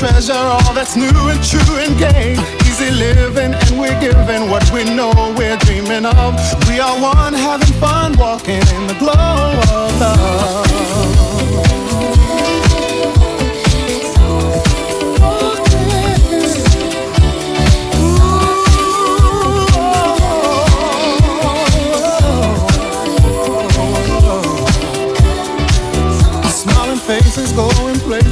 treasure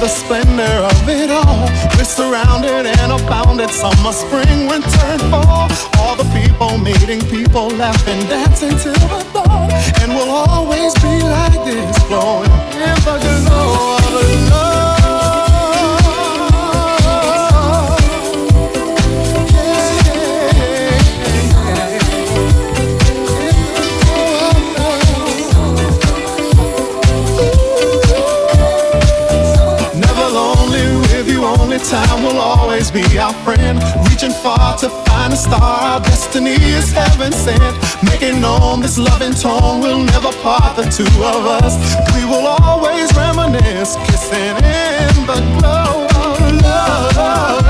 The splendor of it all. We're surrounded and abounded summer, spring, winter, and fall. All the people meeting people, laughing, dancing till the dawn. And we'll always be like this, flowing in the glow always be our friend. Reaching far to find a star, our destiny is heaven sent. Making known this loving tone We'll never part the two of us. We will always reminisce, kissing in the glow of love.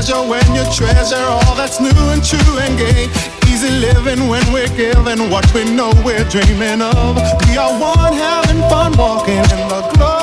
Pleasure when you treasure all that's new and true and gay. Easy living when we're giving what we know we're dreaming of. We are one having fun walking in the glow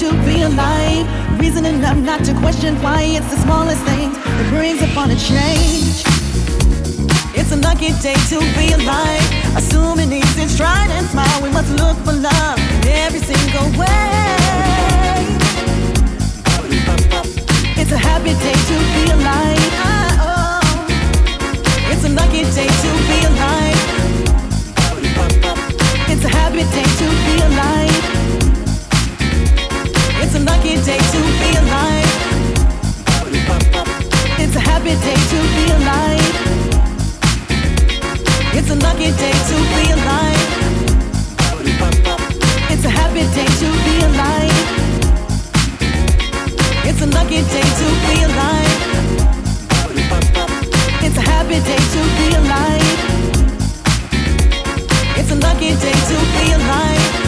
to be alive. Reasoning enough not to question why it's the smallest things that brings upon a change. It's a lucky day to be alive. Assuming ease and stride and smile, we must look for love in every single way. It's a happy day to be alive. It's a lucky day to be alive. It's a happy day to be alive lucky day to be alive. It's a happy day to be alive. It's a lucky day to be alive. It's a happy day to be alive. It's a lucky day to be alive. It's a happy day to be alive. It's a lucky day to be alive.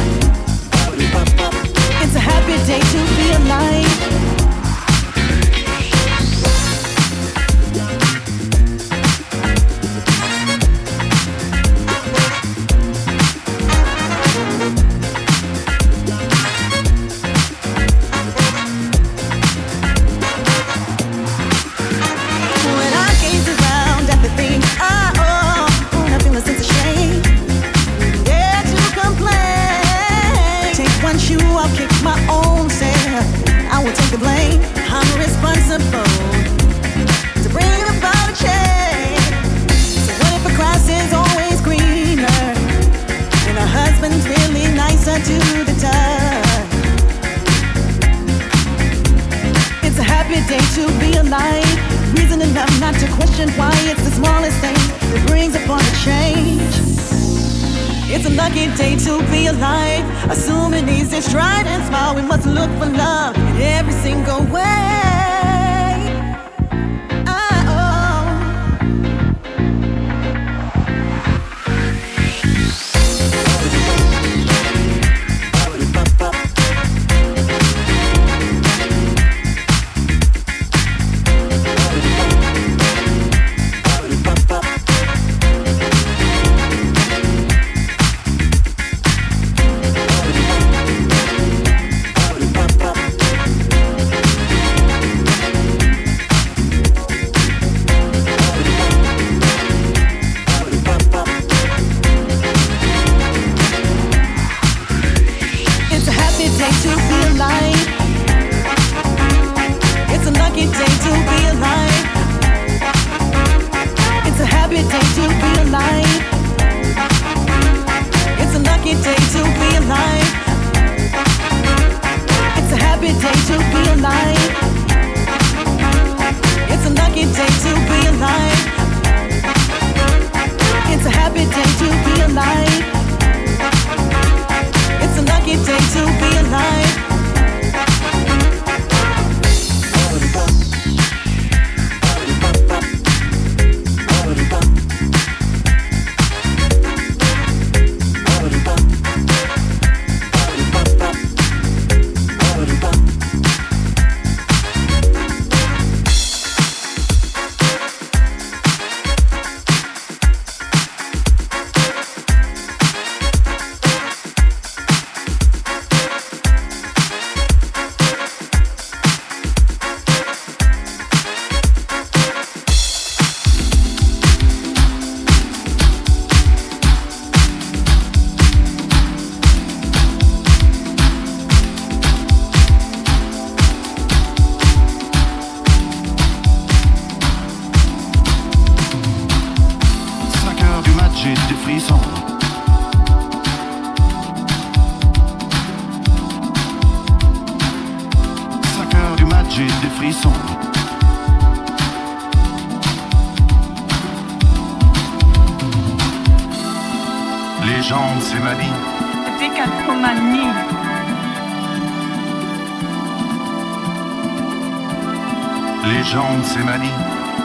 Les gens ont ces manies.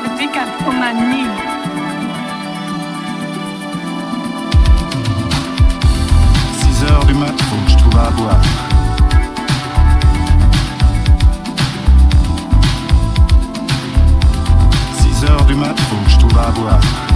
Le décatomanie. 6 heures du mat', faut que je trouve à boire. 6 heures du mat', faut que je trouve à boire.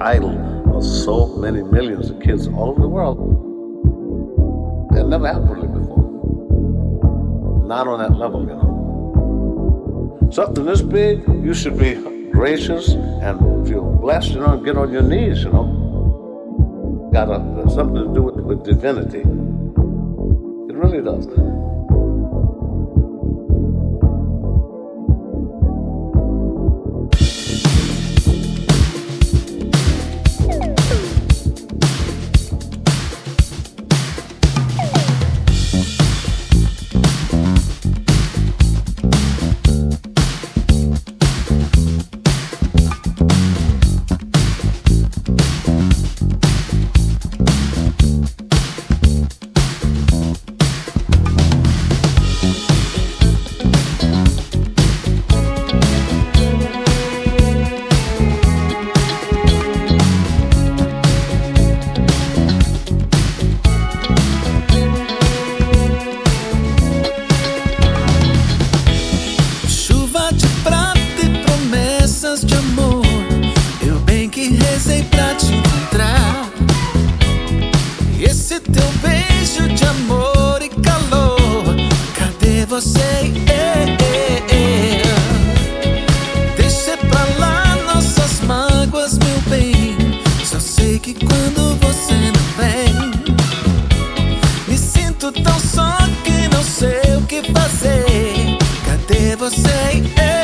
Idol of so many millions of kids all over the world. That never happened really before. Not on that level, you know. Something this big, you should be gracious and feel blessed, you know, and get on your knees, you know. Got a, something to do with, with divinity. It really does. forsake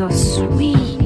so sweet.